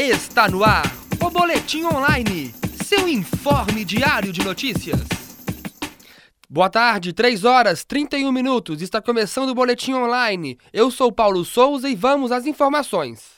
Está no ar o Boletim Online, seu informe diário de notícias. Boa tarde, 3 horas 31 minutos. Está começando o Boletim Online. Eu sou Paulo Souza e vamos às informações.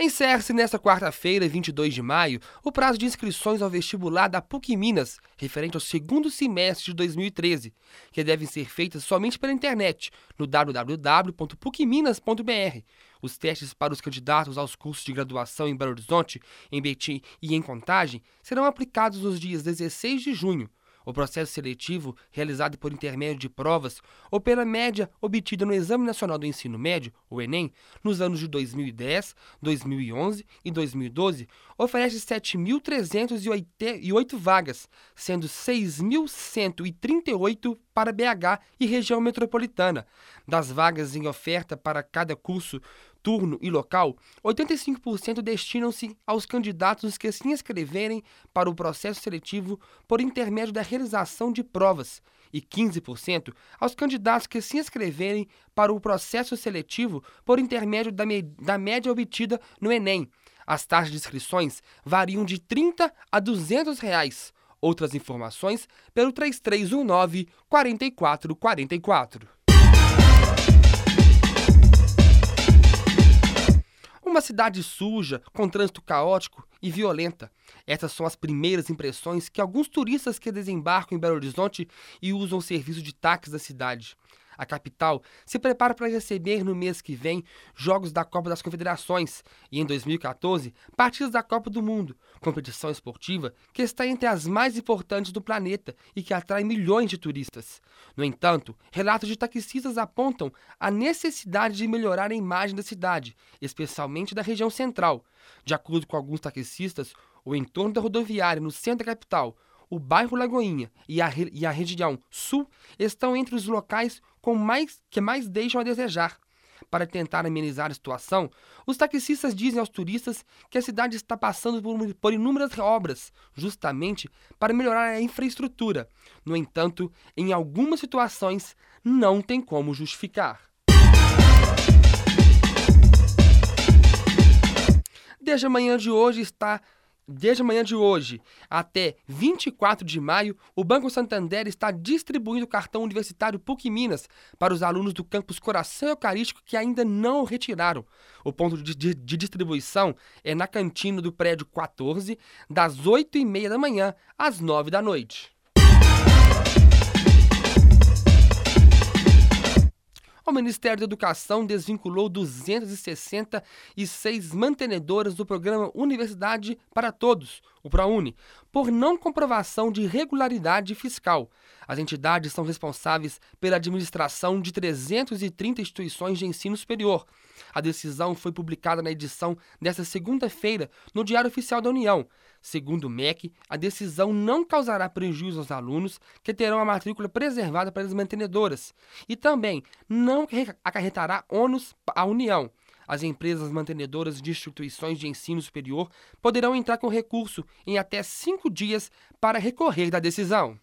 Encerra-se nesta quarta-feira, 22 de maio, o prazo de inscrições ao vestibular da PUC Minas, referente ao segundo semestre de 2013, que devem ser feitas somente pela internet, no www.pucminas.br. Os testes para os candidatos aos cursos de graduação em Belo Horizonte, em Betim e em Contagem serão aplicados nos dias 16 de junho, o processo seletivo, realizado por intermédio de provas ou pela média obtida no Exame Nacional do Ensino Médio, o Enem, nos anos de 2010, 2011 e 2012, oferece 7.308 vagas, sendo 6.138 para BH e região metropolitana. Das vagas em oferta para cada curso, turno e local, 85% destinam-se aos candidatos que se inscreverem para o processo seletivo por intermédio da realização de provas e 15% aos candidatos que se inscreverem para o processo seletivo por intermédio da, da média obtida no Enem. As taxas de inscrições variam de R$ 30 a 200 reais. Outras informações pelo 3319 4444. Uma cidade suja, com trânsito caótico e violenta. Essas são as primeiras impressões que alguns turistas que desembarcam em Belo Horizonte e usam o serviço de táxi da cidade. A capital se prepara para receber no mês que vem jogos da Copa das Confederações e, em 2014, partidas da Copa do Mundo, competição esportiva que está entre as mais importantes do planeta e que atrai milhões de turistas. No entanto, relatos de taxistas apontam a necessidade de melhorar a imagem da cidade, especialmente da região central. De acordo com alguns taxistas, o entorno da rodoviária no centro da capital, o bairro Lagoinha e a, e a região sul estão entre os locais com mais, que mais deixam a desejar. Para tentar amenizar a situação, os taxistas dizem aos turistas que a cidade está passando por, por inúmeras obras, justamente para melhorar a infraestrutura. No entanto, em algumas situações, não tem como justificar. Desde a manhã de hoje está Desde a manhã de hoje até 24 de maio, o Banco Santander está distribuindo o cartão universitário PUC Minas para os alunos do campus Coração Eucarístico que ainda não o retiraram. O ponto de, de, de distribuição é na cantina do prédio 14, das 8h30 da manhã às 9 da noite. O Ministério da Educação desvinculou 266 mantenedoras do programa Universidade para Todos, o ProUni, por não comprovação de regularidade fiscal. As entidades são responsáveis pela administração de 330 instituições de ensino superior. A decisão foi publicada na edição desta segunda-feira no Diário Oficial da União. Segundo o MEC, a decisão não causará prejuízo aos alunos que terão a matrícula preservada para as mantenedoras e também não acarretará ônus à União. As empresas mantenedoras de instituições de ensino superior poderão entrar com recurso em até cinco dias para recorrer da decisão.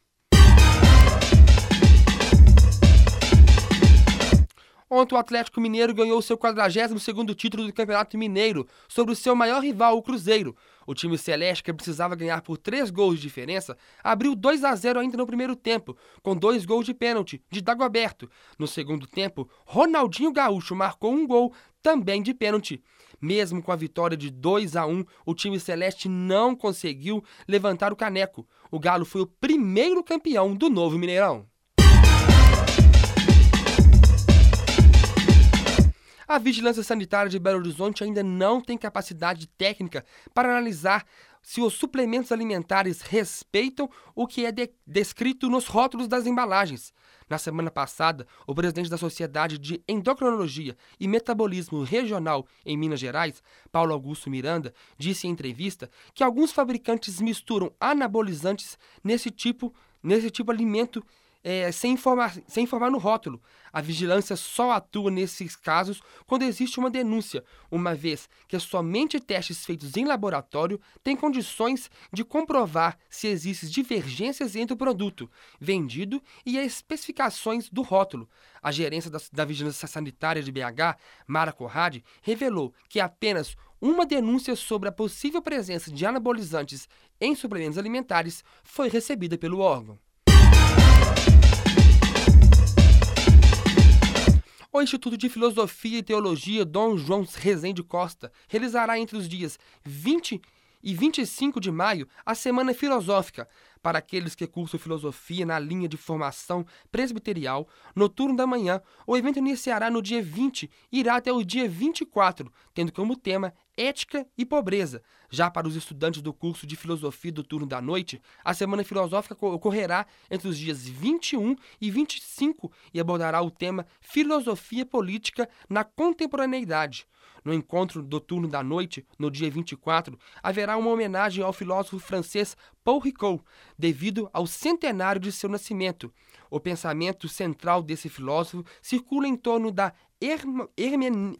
Ontem o Atlético Mineiro ganhou seu 42º título do Campeonato Mineiro sobre o seu maior rival, o Cruzeiro. O time celeste, que precisava ganhar por três gols de diferença, abriu 2 a 0 ainda no primeiro tempo, com dois gols de pênalti de Dagoberto. No segundo tempo, Ronaldinho Gaúcho marcou um gol também de pênalti. Mesmo com a vitória de 2 a 1, o time celeste não conseguiu levantar o caneco. O Galo foi o primeiro campeão do novo Mineirão. A Vigilância Sanitária de Belo Horizonte ainda não tem capacidade técnica para analisar se os suplementos alimentares respeitam o que é de descrito nos rótulos das embalagens. Na semana passada, o presidente da Sociedade de Endocrinologia e Metabolismo Regional em Minas Gerais, Paulo Augusto Miranda, disse em entrevista que alguns fabricantes misturam anabolizantes nesse tipo, nesse tipo de alimento é, sem, informar, sem informar no rótulo. A vigilância só atua nesses casos quando existe uma denúncia, uma vez que somente testes feitos em laboratório têm condições de comprovar se existem divergências entre o produto vendido e as especificações do rótulo. A gerência da, da Vigilância Sanitária de BH, Mara Corrade, revelou que apenas uma denúncia sobre a possível presença de anabolizantes em suplementos alimentares foi recebida pelo órgão. O Instituto de Filosofia e Teologia Dom João Rezende Costa realizará entre os dias 20 e 25 de maio a Semana Filosófica, para aqueles que cursam filosofia na linha de formação presbiterial, no turno da manhã, o evento iniciará no dia 20 e irá até o dia 24, tendo como tema Ética e Pobreza. Já para os estudantes do curso de filosofia do turno da noite, a Semana Filosófica ocorrerá entre os dias 21 e 25 e abordará o tema Filosofia Política na Contemporaneidade. No encontro do turno da noite, no dia 24, haverá uma homenagem ao filósofo francês Paul Ricoeur, devido ao centenário de seu nascimento. O pensamento central desse filósofo circula em torno da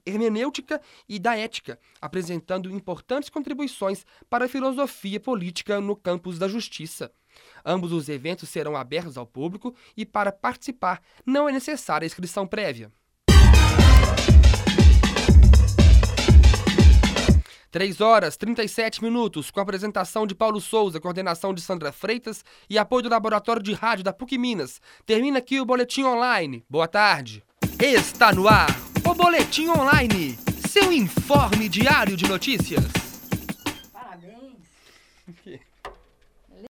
hermenêutica e da ética, apresentando importantes contribuições para a filosofia política no campus da justiça. Ambos os eventos serão abertos ao público e, para participar, não é necessária inscrição prévia. 3 horas 37 minutos, com a apresentação de Paulo Souza, coordenação de Sandra Freitas e apoio do Laboratório de Rádio da PUC Minas. Termina aqui o Boletim Online. Boa tarde. Está no ar o Boletim Online, seu informe diário de notícias.